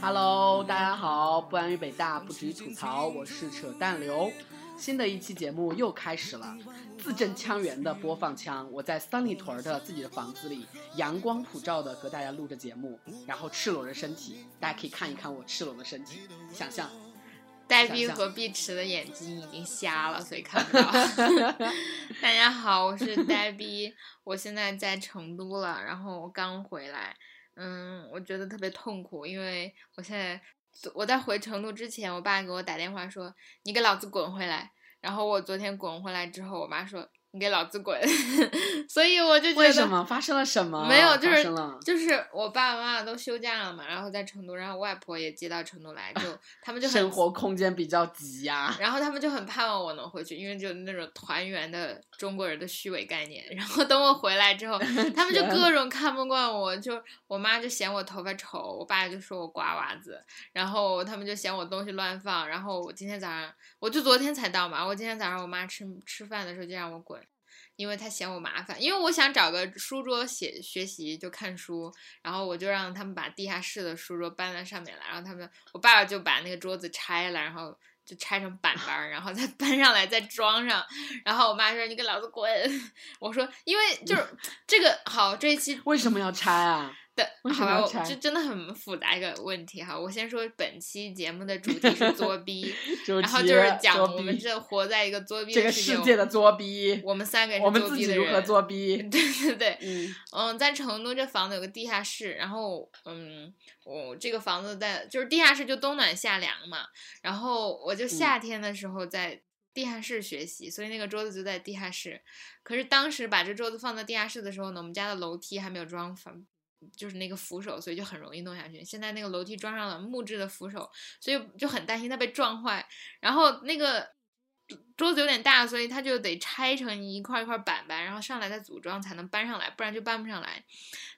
Hello，大家好，不安于北大，不止于吐槽，我是扯淡刘。新的一期节目又开始了，字正腔圆的播放腔。我在三里屯的自己的房子里，阳光普照的和大家录着节目，然后赤裸着身体，大家可以看一看我赤裸的身体，想象。呆逼和碧池的眼睛已经瞎了，所以看不到。大家好，我是呆逼，我现在在成都了，然后我刚回来，嗯，我觉得特别痛苦，因为我现在我在回成都之前，我爸给我打电话说：“你给老子滚回来。”然后我昨天滚回来之后，我妈说。你给老子滚！所以我就觉得为什么发生了什么？没有，就是就是我爸爸妈妈都休假了嘛，然后在成都，然后外婆也接到成都来，就他们就生活空间比较挤呀。然后他们就很盼望我能回去，因为就那种团圆的中国人的虚伪概念。然后等我回来之后，他们就各种看不惯我，就我妈就嫌我头发丑，我爸就说我瓜娃子，然后他们就嫌我东西乱放。然后我今天早上，我就昨天才到嘛，我今天早上我妈吃吃饭的时候就让我滚。因为他嫌我麻烦，因为我想找个书桌写学习就看书，然后我就让他们把地下室的书桌搬到上面来，然后他们我爸爸就把那个桌子拆了，然后就拆成板板，然后再 搬上来再装上，然后我妈说你给老子滚，我说因为就是这个好这一期为什么要拆啊？的，好吧，这真的很复杂一个问题哈。我先说本期节目的主题是作 逼，然后就是讲我们这活在一个作逼这个世界的作逼，我们三个人我们自己如何作逼？对对对，嗯嗯，在成都这房子有个地下室，然后嗯，我这个房子在就是地下室就冬暖夏凉嘛，然后我就夏天的时候在地下室学习，所以那个桌子就在地下室。可是当时把这桌子放在地下室的时候呢，我们家的楼梯还没有装房。就是那个扶手，所以就很容易弄下去。现在那个楼梯装上了木质的扶手，所以就很担心它被撞坏。然后那个。桌子有点大，所以他就得拆成一块一块板板，然后上来再组装才能搬上来，不然就搬不上来。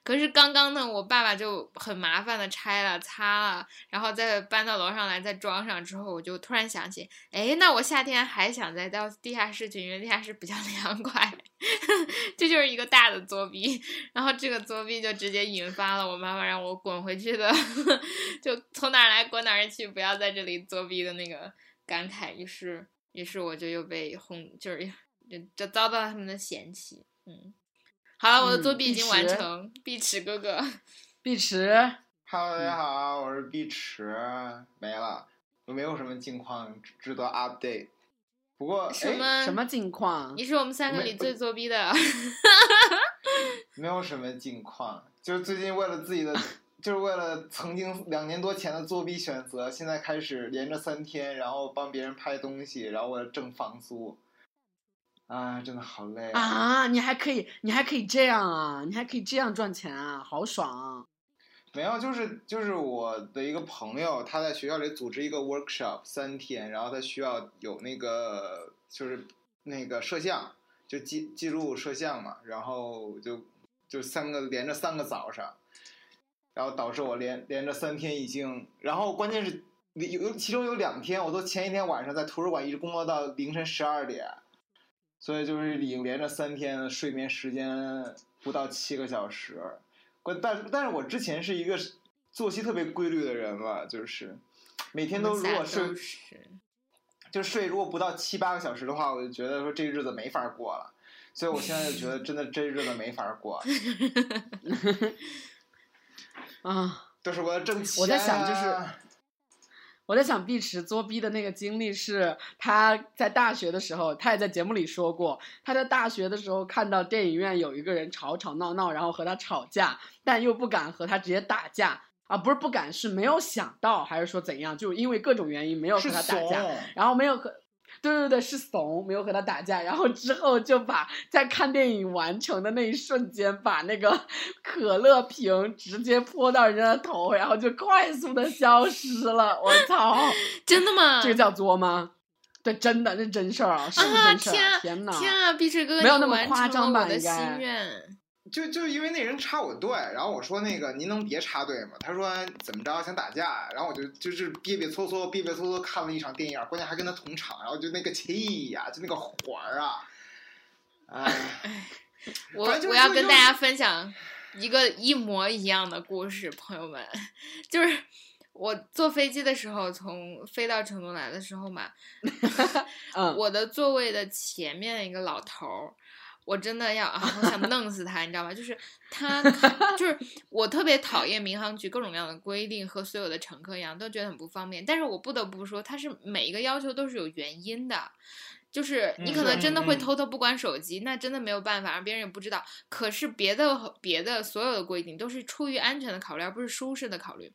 可是刚刚呢，我爸爸就很麻烦的拆了、擦了，然后再搬到楼上来再装上之后，我就突然想起，哎，那我夏天还想再到地下室去，因为地下室比较 凉快。这就是一个大的作弊，然后这个作弊就直接引发了我妈妈让我滚回去的，就从哪儿来滚哪儿去，不要在这里作弊的那个感慨，于是。于是我就又被轰，就是就就遭到了他们的嫌弃。嗯，好了，我的作弊已经完成。碧池哥哥，碧池，Hello，大家好，我是碧池，没了，我没有什么近况值得 update。不过什么什么近况？你是我们三个里最作弊的。没有什么近况，就是最近为了自己的。就是为了曾经两年多前的作弊选择，现在开始连着三天，然后帮别人拍东西，然后为了挣房租，啊，真的好累啊！你还可以，你还可以这样啊！你还可以这样赚钱啊，好爽！没有，就是就是我的一个朋友，他在学校里组织一个 workshop 三天，然后他需要有那个就是那个摄像，就记记录摄像嘛，然后就就三个连着三个早上。然后导致我连连着三天已经，然后关键是有有其中有两天，我都前一天晚上在图书馆一直工作到凌晨十二点，所以就是已经连着三天睡眠时间不到七个小时。关但但是我之前是一个作息特别规律的人嘛，就是每天都如果睡就睡如果不到七八个小时的话，我就觉得说这日子没法过了。所以我现在就觉得真的这日子没法过。啊，都是我的挣钱。我在想，就是我在想，碧池作弊的那个经历是他在大学的时候，他也在节目里说过，他在大学的时候看到电影院有一个人吵吵闹闹，然后和他吵架，但又不敢和他直接打架啊，不是不敢，是没有想到，还是说怎样？就因为各种原因没有和他打架，然后没有和。对对对，是怂，没有和他打架，然后之后就把在看电影完成的那一瞬间，把那个 可乐瓶直接泼到人家的头，然后就快速的消失了。我操！真的吗？这个叫作吗？对，真的，那真事儿啊，是真事儿。天呐，天啊，碧池哥哥，没有那么夸张吧？应该。就就因为那人插我队，然后我说那个您能别插队吗？他说怎么着想打架，然后我就就是憋憋搓搓憋憋搓搓看了一场电影，关键还跟他同场，然后就那个气呀，就那个火儿啊，哎，我我要跟大家分享一个一模一样的故事，朋友们，就是我坐飞机的时候，从飞到成都来的时候嘛，嗯，我的座位的前面一个老头儿，我真的要啊，我想弄死他，你知道吧？就是他，就是我特别讨厌民航局各种各样的规定，和所有的乘客一样，都觉得很不方便。但是我不得不说，他是每一个要求都是有原因的。就是你嗯可能真的会嗯偷偷不关手机，那真的没有办法，让别人也不知道。可是别的别的所有的规定都是出于安全的考虑，而不是舒适的考虑。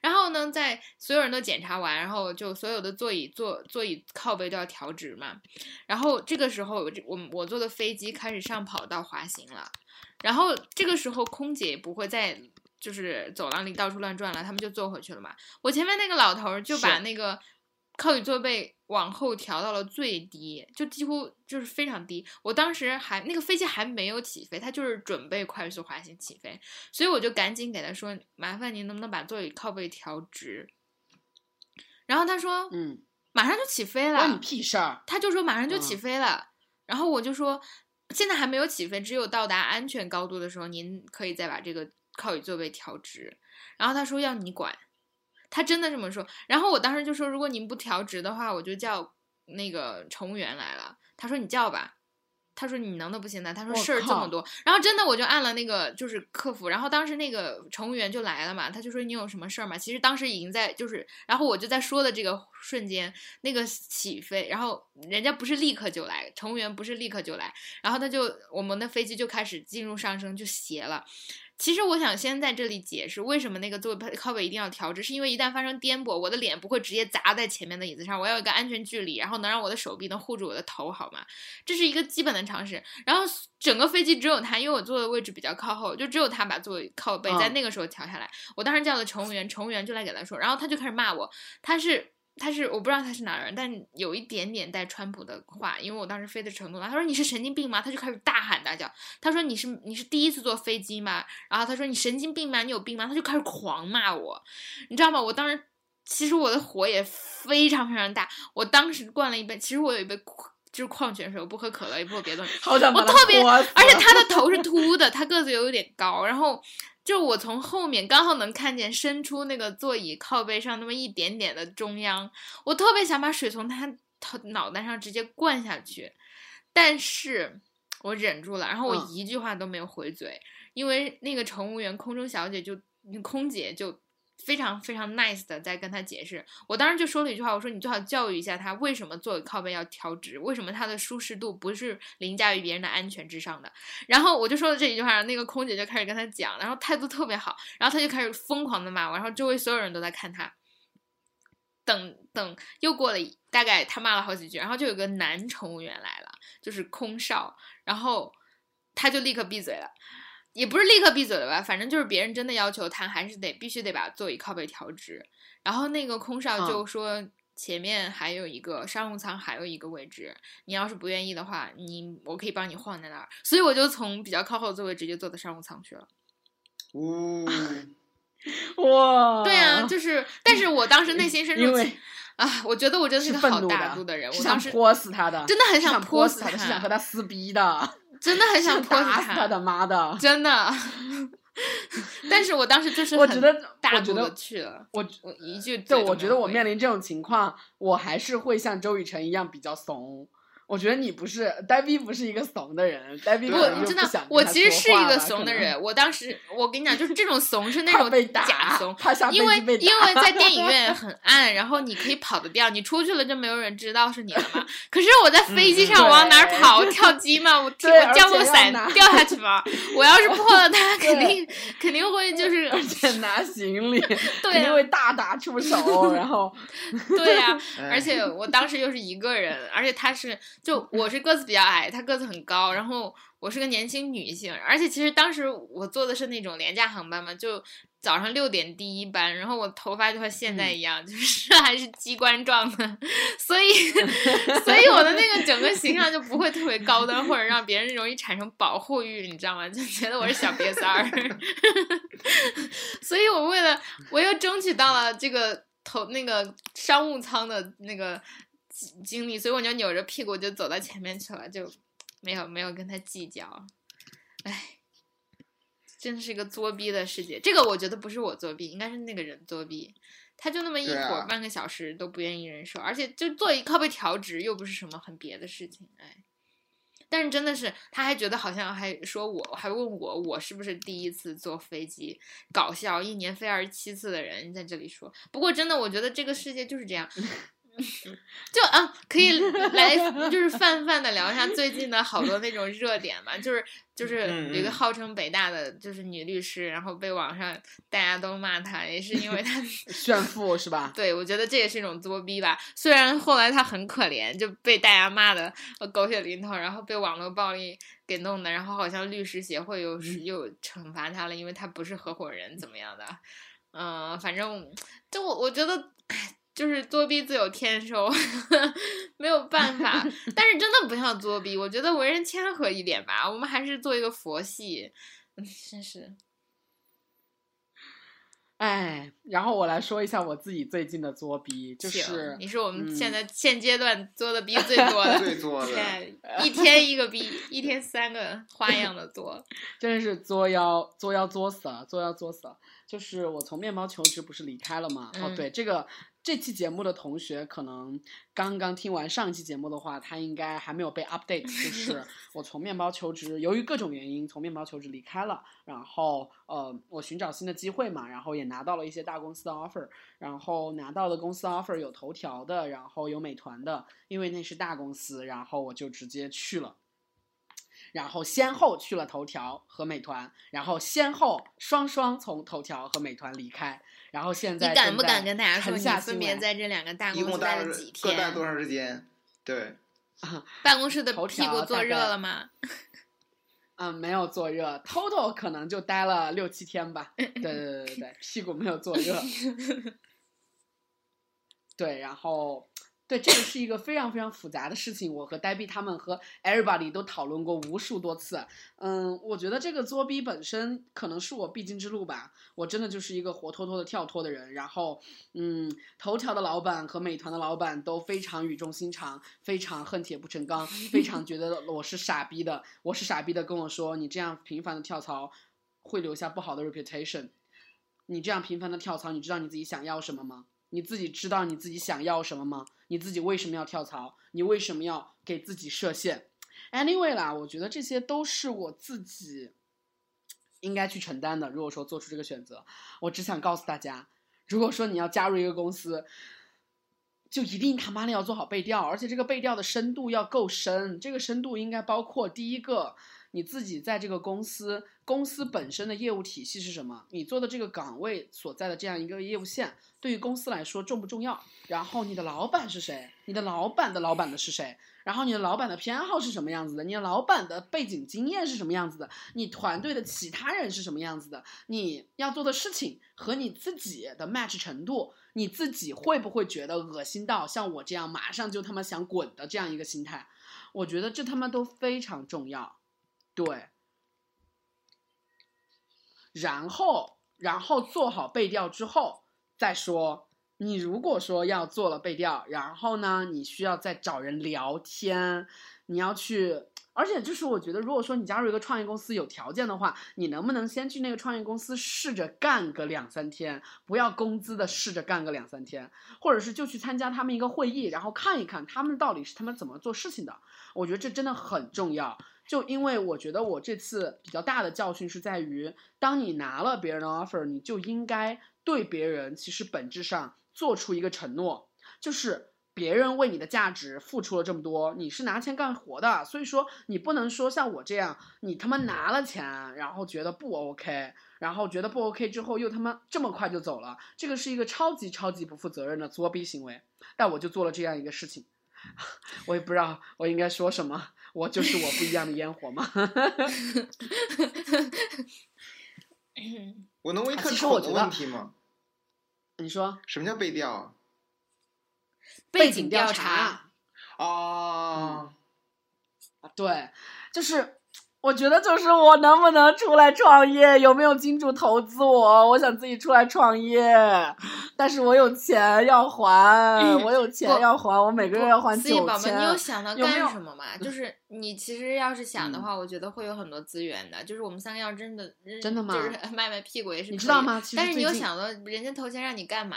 然后呢，在所有人都检查完，然后就所有的座椅座座椅靠背都要调直嘛。然后这个时候，我我我坐的飞机开始上跑道滑行了。然后这个时候，空姐也不会再就是走廊里到处乱转了，他们就坐回去了嘛。我前面那个老头儿就把那个靠椅座背往后调到了最低，就几乎就是非常低。我当时还那个飞机还没有起飞，它就是准备快速滑行起飞，所以我就赶紧给他说：“麻烦您能不能把座椅靠背调直？”然后他说：“嗯，马上就起飞了关你。”屁事儿。他就说马上就起嗯飞了，然后我就说现在还没有起飞，只有到达安全高度的时候，您可以再把这个靠椅座位调直。然后他说要你管，他真的这么说。然后我当时就说，如果您不调职的话，我就叫那个乘务员来了。他说你叫吧。他说你能的不行的，他说事儿这么多，然后真的我就按了那个就是客服，然后当时那个乘务员就来了嘛，他就说你有什么事儿嘛？其实当时已经在就是，然后我就在说的这个瞬间，那个起飞，然后人家不是立刻就来，乘务员不是立刻就来，然后他就我们的飞机就开始进入上升，就斜了。其实我想先在这里解释，为什么那个座位靠背一定要调直，是因为一旦发生颠簸，我的脸不会直接砸在前面的椅子上，我要有一个安全距离，然后能让我的手臂能护住我的头，好吗？这是一个基本的常识。然后整个飞机只有他，因为我坐的位置比较靠后，就只有他把座位靠背在嗯那个时候调下来。我当时叫了乘务员，乘务员就来给他说，然后他就开始骂我，他是。他是我不知道他是哪儿人，但有一点点带川普的话，因为我当时飞的成都嘛。他说你是神经病吗？他就开始大喊大叫。他说你是你是第一次坐飞机吗？然后他说你神经病吗？你有病吗？他就开始狂骂我，你知道吗？我当时其实我的火也非常非常大。我当时灌了一杯，其实我有一杯就是矿泉水，我不喝可乐，也不喝别的东西。好想我特别而且他的头是秃的，他个子又有点高，然后就我从后面刚好能看见伸出那个座椅靠背上那么一点点的中央，我特别想把水从他头脑袋上直接灌下去，但是我忍住了，然后我嗯一句话都没有回嘴，因为那个乘务员空中小姐就空姐就。非常非常 nice 的在跟他解释，我当时就说了一句话，我说你最好教育一下他，为什么座椅靠背要调直，为什么他的舒适度不是凌驾于别人的安全之上的。然后我就说了这一句话，那个空姐就开始跟他讲，然后态度特别好，然后他就开始疯狂的骂我，然后周围所有人都在看他。等等，又过了大概他骂了好几句，然后就有个男乘务员来了，就是空少，然后他就立刻闭嘴了。也不是立刻闭嘴了吧，反正就是别人真的要求他，还是得必须得把座椅靠背调直。然后那个空少就说前面还有一个商务舱，还有一个位置，你要是不愿意的话，你我可以帮你换在那儿。所以我就从比较靠后座位直接坐到商务舱去了。呜，哇，对啊，就 是，但是我当时内心深处因为啊，我觉得我真的是个好大度的人，是我当时想泼死他的，真的很想泼死他，是想和，他撕逼的，真的很想 泼死打死他的，妈的！真的。但是我当时就是很我觉得大我觉得度的去了，我我一句对，我觉得我面临这种情况，我还是会像周雨辰一样比较怂。我觉得你不是呆逼，不是一个怂的人，呆逼对不，可能就真的我其实是一个怂的人。我当时，我跟你讲，就是这种怂是那种假怂，因为因为在电影院很 暗，然后你可以跑得掉，你出去了就没有人知道是你了嘛。可是我在飞机嗯上，我往哪儿对跑？跳机吗？我对我降落伞掉下去吗？我要是破了他，肯定肯定会就是而且拿行李，对肯定啊会大打出手，然后对呀、哎而且我当时又是一个人，而且他是就我是个子比较矮，他个子很高，然后我是个年轻女性，而且其实当时我坐的是那种廉价航班嘛，就早上六点第一班，然后我头发就和现在一样，就是还是鸡冠状的，所以 所以我的那个整个形象就不会特别高端，或者让别人容易产生保护欲，你知道吗？就觉得我是小瘪三儿，所以我为了我又争取到了这个头那个商务舱的那个经经历，所以我就扭着屁股就走到前面去了，就没有没有跟他计较。哎，真是一个作逼的世界。这个我觉得不是我作弊，应该是那个人作弊。他就那么一会儿半个小时都不愿意忍受，而且就做一靠背调职又不是什么很别的事情，哎。但是真的是，他还觉得好像还说我还问我我是不是第一次坐飞机，搞笑，一年飞二十七次的人在这里说。不过真的，我觉得这个世界就是这样。就啊，可以来就是泛泛的聊一下最近的好多那种热点嘛，就是就是有一个号称北大的就是女律师，然后被网上大家都骂她，也是因为她 炫富是吧？对，我觉得这也是一种作逼吧。虽然后来她很可怜，就被大家骂的狗血淋头，然后被网络暴力给弄的，然后好像律师协会又是又惩罚她了，因为她不是合伙人怎么样的？嗯，反正就我我觉得，哎。就是作弊自有天收，没有办法。但是真的不像作弊，我觉得为人谦和一点吧。我们还是做一个佛系，真是。哎，然后我来说一下我自己最近的作弊，就是你是我们现在现阶段作的逼最 多的，最多的，一天一个逼，一天三个花样的作，真是作妖作妖作死了，作妖作死了。就是我从面包求职不是离开了吗？哦，对这个。这期节目的同学可能刚刚听完上期节目的话，他应该还没有被 update。就是我从面包求职，由于各种原因从面包求职离开了，然后呃，我寻找新的机会嘛，然后也拿到了一些大公司的 offer，然后拿到的公司 offer 有头条的，然后有美团的，因为那是大公司，然后我就直接去了，然后先后去了头条和美团，然后先后双双从头条和美团离开。然后现在你敢不敢跟大家说，你分别在这两个大公司待了几天？各待多长时间？对，办公室的屁股坐热了吗？嗯，没有坐热，total 可能就待了六七天吧。对对对对对，屁股没有坐热。对，然后。对，这个是一个非常非常复杂的事情。我和呆逼他们和 everybody 都讨论过无数多次。嗯，我觉得这个作逼本身可能是我必经之路吧。我真的就是一个活脱脱的跳脱的人。然后，嗯，头条的老板和美团的老板都非常语重心长，非常恨铁不成钢，非常觉得 我是傻逼的。我是傻逼的，跟我说你这样频繁的跳槽会留下不好的 reputation。你这样频繁的跳槽，你知道你自己想要什么吗？你自己知道你自己想要什么吗？你自己为什么要跳槽？你为什么要给自己设限？Anyway 啦，我觉得这些都是我自己应该去承担的。如果说做出这个选择，我只想告诉大家，如果说你要加入一个公司，就一定他妈的要做好背调，而且这个背调的深度要够深。这个深度应该包括第一个。你自己在这个公司，公司本身的业务体系是什么？你做的这个岗位所在的这样一个业务线，对于公司来说重不重要？然后你的老板是谁？你的老板的老板的是谁？然后你的老板的偏好是什么样子的？你的老板的背景经验是什么样子的？你团队的其他人是什么样子的？你要做的事情和你自己的 match 程度，你自己会不会觉得恶心到像我这样马上就他妈想滚的这样一个心态？我觉得这他妈都非常重要。对，然后，然后做好背调之后再说。你如果说要做了背调，然后呢，你需要再找人聊天，你要去，而且就是我觉得，如果说你加入一个创业公司有条件的话，你能不能先去那个创业公司试着干个两三天，不要工资的试着干个两三天，或者是就去参加他们一个会议，然后看一看他们到底是他们怎么做事情的。我觉得这真的很重要。就因为我觉得我这次比较大的教训是在于，当你拿了别人的 offer，你就应该对别人其实本质上做出一个承诺，就是别人为你的价值付出了这么多，你是拿钱干活的，所以说你不能说像我这样，你他妈拿了钱，然后觉得不 OK，然后觉得不 OK 之后又他妈这么快就走了，这个是一个超级超级不负责任的作弊行为。但我就做了这样一个事情，我也不知道我应该说什么。我就是我不一样的烟火吗？我能问一个丑的问题吗？你说什么叫背调？背景调查。啊啊，对，就是我觉得就是我能不能出来创业，有没有金主投资我？我想自己出来创业，但是我有钱要还，我有钱要还，我每个月要还九千。宝宝，你有想到干什么吗？就是你其实要是想的话，我觉得会有很多资源的。就是我们三个要真的真的吗？就 是卖卖屁股也是你知道吗？但是你有想到人家投钱让你干嘛？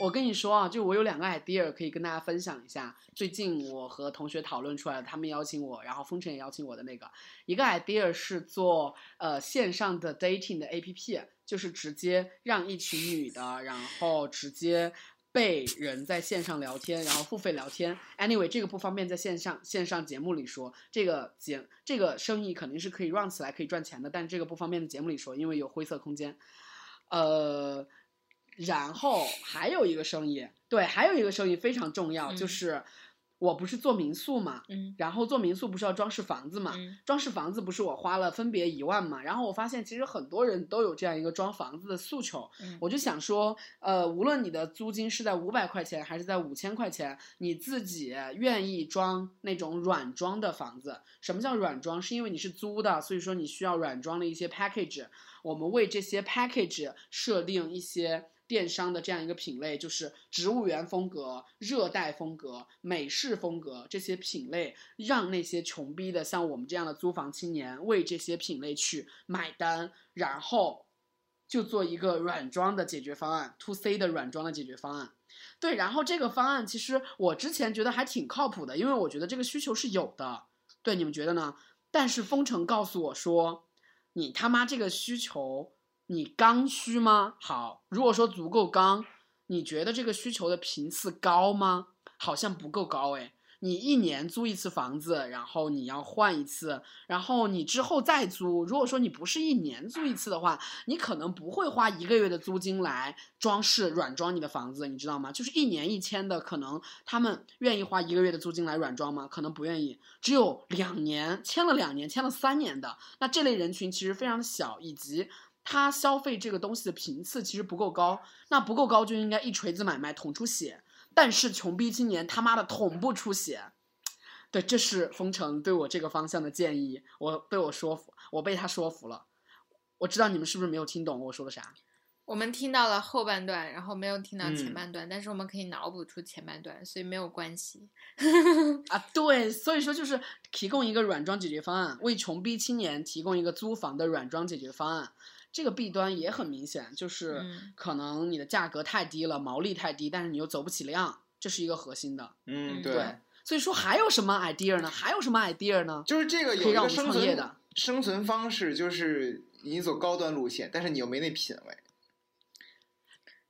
我跟你说啊，就我有两个 idea 可以跟大家分享一下。最近我和同学讨论出来的，他们邀请我，然后风尘也邀请我的那个一个 idea 是做呃线上的 dating 的 app，就是直接让一群女的，然后直接被人在线上聊天，然后付费聊天。Anyway，这个不方便在线上线上节目里说，这个节这个生意肯定是可以 run 起来可以赚钱的，但这个不方便在节目里说，因为有灰色空间。呃。然后还有一个生意，对，还有一个生意非常重要，就是我不是做民宿嘛，嗯，然后做民宿不是要装饰房子嘛，装饰房子不是我花了分别一万嘛，然后我发现其实很多人都有这样一个装房子的诉求，我就想说，呃，无论你的租金是在五百块钱还是在五千块钱，你自己愿意装那种软装的房子，什么叫软装？是因为你是租的，所以说你需要软装的一些 package，我们为这些 package 设定一些。电商的这样一个品类，就是植物园风格、热带风格、美式风格这些品类，让那些穷逼的像我们这样的租房青年为这些品类去买单，然后就做一个软装的解决方案，to C 的软装的解决方案。对，然后这个方案其实我之前觉得还挺靠谱的，因为我觉得这个需求是有的。对，你们觉得呢？但是丰城告诉我说，你他妈这个需求。你刚需吗？好，如果说足够刚，你觉得这个需求的频次高吗？好像不够高诶。你一年租一次房子，然后你要换一次，然后你之后再租。如果说你不是一年租一次的话，你可能不会花一个月的租金来装饰软装你的房子，你知道吗？就是一年一签的，可能他们愿意花一个月的租金来软装吗？可能不愿意。只有两年签了两年，签了三年的，那这类人群其实非常小，以及。他消费这个东西的频次其实不够高，那不够高就应该一锤子买卖捅出血。但是穷逼青年他妈的捅不出血，对，这是封城对我这个方向的建议，我被我说服，我被他说服了。我知道你们是不是没有听懂我说的啥？我们听到了后半段，然后没有听到前半段，但是我们可以脑补出前半段，所以没有关系。啊，对，所以说就是提供一个软装解决方案，为穷逼青年提供一个租房的软装解决方案。这个弊端也很明显，就是可能你的价格太低了，毛利太低，但是你又走不起量，这是一个核心的。嗯，对。所以说还有什么 idea 呢？还有什么 idea 呢？就是这个有一个生存生存方式，就是你走高端路线，但是你又没那品位。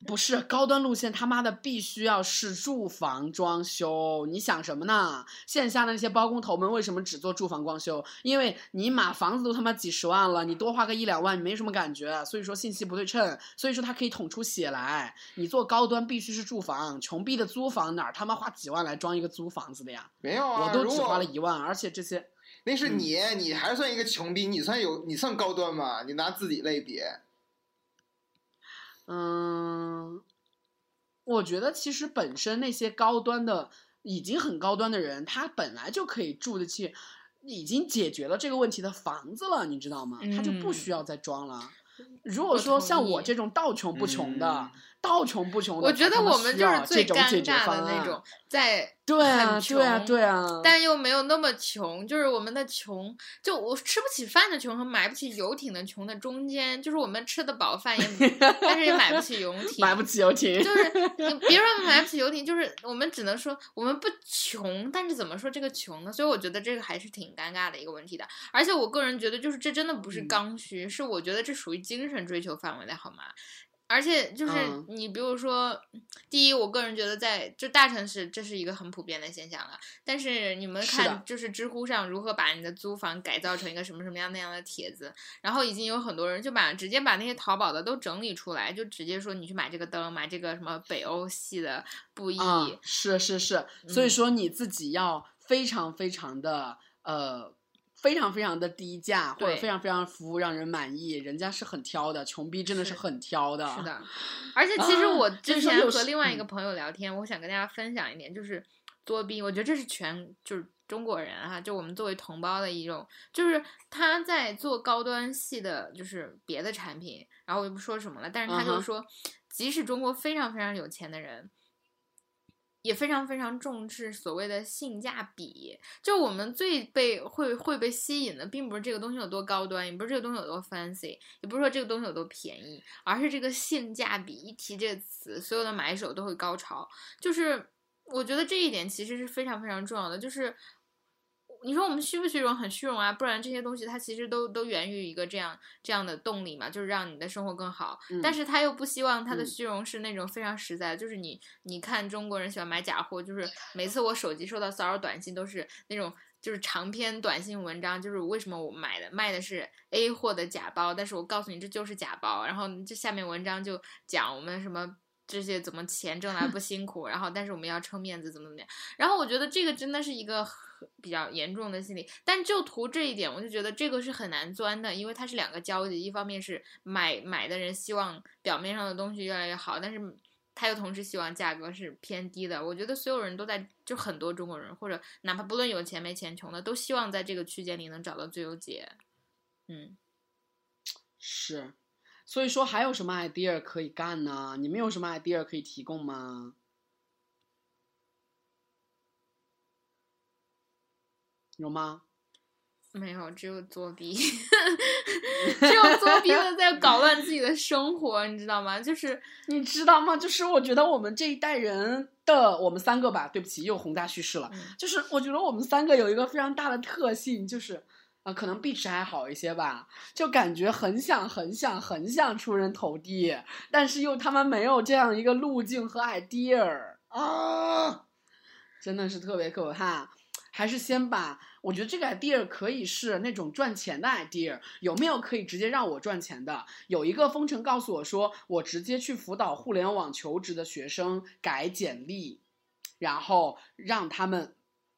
不是高端路线，他妈的必须要是住房装修。你想什么呢？线下的那些包工头们为什么只做住房装修？因为你买房子都他妈几十万了，你多花个一两万，你没什么感觉。所以说信息不对称，所以说他可以捅出血来。你做高端必须是住房，穷逼的租房哪他妈花几万来装一个租房子的呀？没有啊，我都只花了一万，而且这些那是你，你还算一个穷逼，你算有你算高端吗？你拿自己类别。嗯，我觉得其实本身那些高端的、已经很高端的人，他本来就可以住得起，已经解决了这个问题的房子了，你知道吗？他就不需要再装了。如果说像我这种道穷不穷的。到穷不穷的，我觉得我们就是最尴尬的那种，在对啊，对啊，对啊，但又没有那么穷，就是我们的穷，就我吃不起饭的穷和买不起游艇的穷的中间，就是我们吃得饱饭也，但是也买不起游艇，买不起游艇，就是 别说买不起游艇，就是我们只能说我们不穷，但是怎么说这个穷呢？所以我觉得这个还是挺尴尬的一个问题的，而且我个人觉得，就是这真的不是刚需，是我觉得这属于精神追求范围内，好吗？而且就是你，比如说，第一，我个人觉得在就大城市，这是一个很普遍的现象了。但是你们看，就是知乎上如何把你的租房改造成一个什么什么样那样的帖子，然后已经有很多人就把直接把那些淘宝的都整理出来，就直接说你去买这个灯，买这个什么北欧系的布艺。是是是，所以说你自己要非常非常的呃。非常非常的低价，或者非常非常服务让人满意，人家是很挑的，穷逼真的是很挑的。是的，而且其实我之前和另外一个朋友聊天，我想跟大家分享一点，就是作弊，我觉得这是全就是中国人哈，就我们作为同胞的一种，就是他在做高端系的，就是别的产品，然后我就不说什么了，但是他就说，即使中国非常非常有钱的人。也非常非常重视所谓的性价比，就我们最被会会被吸引的，并不是这个东西有多高端，也不是这个东西有多 fancy，也不是说这个东西有多便宜，而是这个性价比。一提这个词，所有的买手都会高潮。就是我觉得这一点其实是非常非常重要的，就是。你说我们虚不虚荣？很虚荣啊，不然这些东西它其实都都源于一个这样这样的动力嘛，就是让你的生活更好。但是他又不希望他的虚荣是那种非常实在，就是你你看中国人喜欢买假货，就是每次我手机收到骚扰短信都是那种就是长篇短信文章，就是为什么我买的卖的是 A 货的假包，但是我告诉你这就是假包，然后这下面文章就讲我们什么这些怎么钱挣来不辛苦，然后但是我们要撑面子怎么怎么样，然后我觉得这个真的是一个。比较严重的心理，但就图这一点，我就觉得这个是很难钻的，因为它是两个交集，一方面是买买的人希望表面上的东西越来越好，但是他又同时希望价格是偏低的。我觉得所有人都在，就很多中国人或者哪怕不论有钱没钱、穷的，都希望在这个区间里能找到最优解。嗯，是，所以说还有什么 idea 可以干呢？你们有什么 idea 可以提供吗？有吗？没有，只有作弊 只有作弊的在搞乱自己的生活，你知道吗？就是你知道吗？就是我觉得我们这一代人的我们三个吧，对不起，又宏大叙事了。就是我觉得我们三个有一个非常大的特性，就是啊，可能碧池还好一些吧，就感觉很想、很想、很想出人头地，但是又他妈没有这样一个路径和 idea 啊，真的是特别可怕。还是先把。我觉得这个 idea 可以是那种赚钱的 idea，有没有可以直接让我赚钱的？有一个封城告诉我说，我直接去辅导互联网求职的学生改简历，然后让他们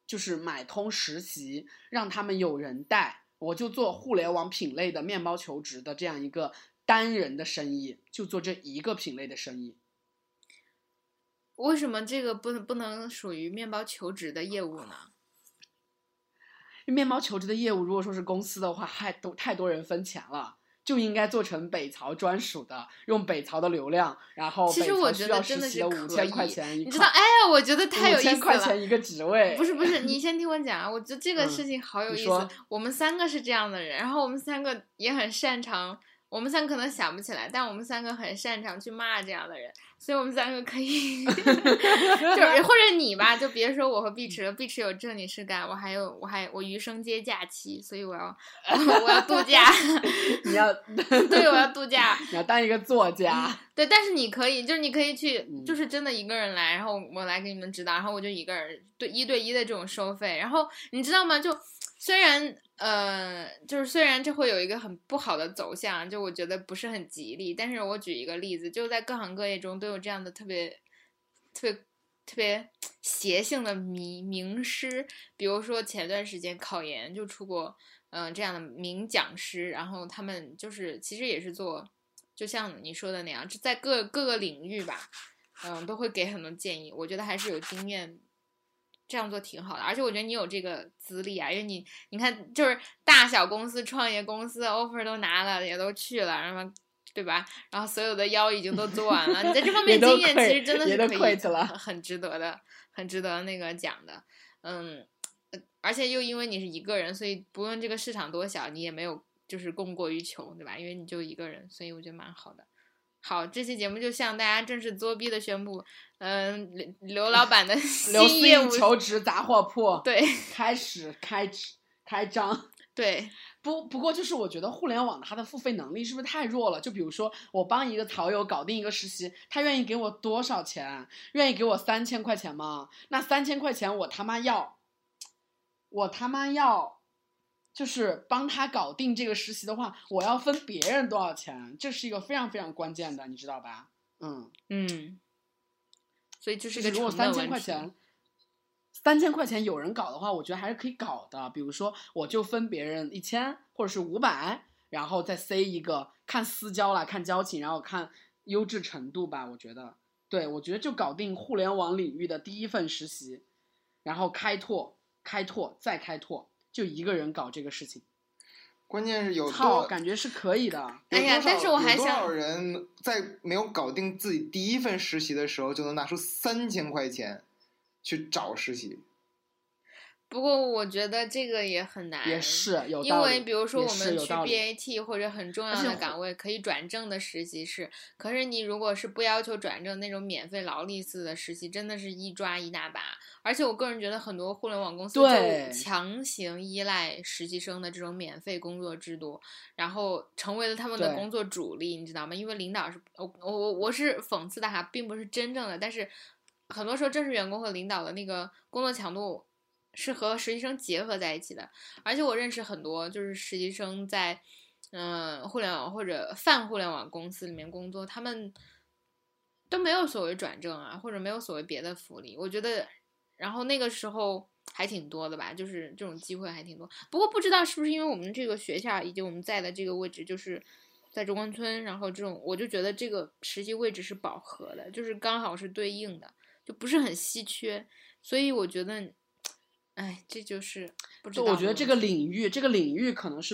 就是买通实习，让他们有人带，我就做互联网品类的面包求职的这样一个单人的生意，就做这一个品类的生意。为什么这个不能不能属于面包求职的业务呢？面包求职的业务，如果说是公司的话，太多太多人分钱了，就应该做成北曹专属的，用北曹的流量，然后其实我觉得真的是五千块钱一，你知道？哎，我觉得太有意思了。五千块钱一个职位，不是不是，你先听我讲啊，我觉得这个事情好有意思。我们三个是这样的人，然后我们三个也很擅长。我们三个可能想不起来，但我们三个很擅长去骂这样的人，所以我们三个可以，就是或者你吧，就别说我和碧池了，碧池有正经事干，我还有我还我余生皆假期，所以我要我要度假，你要对我要度假，你要当一个作家，对，但是你可以，就是你可以去，就是真的一个人来，然后我来给你们指导，然后我就一个人对一对一的这种收费，然后你知道吗？就虽然。呃，就是虽然这会有一个很不好的走向，就我觉得不是很吉利。但是我举一个例子，就在各行各业中都有这样的特别、特别、特别邪性的名名师。比如说前段时间考研就出过，嗯，这样的名讲师，然后他们就是其实也是做，就像你说的那样，就在各各个领域吧，嗯，都会给很多建议。我觉得还是有经验。这样做挺好的，而且我觉得你有这个资历啊，因为你你看，就是大小公司、创业公司 offer 都拿了，也都去了，然后对吧？然后所有的腰已经都做完了，你在这方面经验其实真的是可以很值得的，很值得那个讲的。嗯，而且又因为你是一个人，所以不论这个市场多小，你也没有就是供过于求，对吧？因为你就一个人，所以我觉得蛮好的。好，这期节目就向大家正式作弊的宣布，嗯，刘刘老板的 新业务求职杂货铺对开始开开张。对，不不过就是我觉得互联网它的付费能力是不是太弱了？就比如说我帮一个淘友搞定一个实习，他愿意给我多少钱？愿意给我三千块钱吗？那三千块钱我他妈要，我他妈要。就是帮他搞定这个实习的话，我要分别人多少钱？这是一个非常非常关键的，你知道吧？嗯嗯。所以就是如果三千块钱，三千块钱有人搞的话，我觉得还是可以搞的。比如说，我就分别人一千或者是五百，然后再塞一个，看私交了，看交情，然后看优质程度吧。我觉得，对我觉得就搞定互联网领域的第一份实习，然后开拓。开拓再开拓，就一个人搞这个事情。关键是有操，多感觉是可以的。有哎呀但是我还想多少人在没有搞定自己第一份实习的时候，就能拿出三千块钱去找实习？不过我觉得这个也很难，也是有因为比如说我们去 BAT 或者很重要的岗位可以转正的实习是，可是你如果是不要求转正那种免费劳力似的实习，真的是一抓一大把。而且我个人觉得很多互联网公司对就强行依赖实习生的这种免费工作制度，然后成为了他们的工作主力，你知道吗？因为领导是，我我我我是讽刺的哈，并不是真正的，但是很多时候正式员工和领导的那个工作强度是和实习生结合在一起的。而且我认识很多就是实习生在，嗯、互联网或者泛互联网公司里面工作，他们都没有所谓转正啊，或者没有所谓别的福利。我觉得，然后那个时候还挺多的吧，就是这种机会还挺多。不过不知道是不是因为我们这个学校以及我们在的这个位置就是。在中关村，然后这种我就觉得这个实习位置是饱和的，就是刚好是对应的，就不是很稀缺，所以我觉得，哎，这就是不知道。就我觉得这个领域，这个领域可能是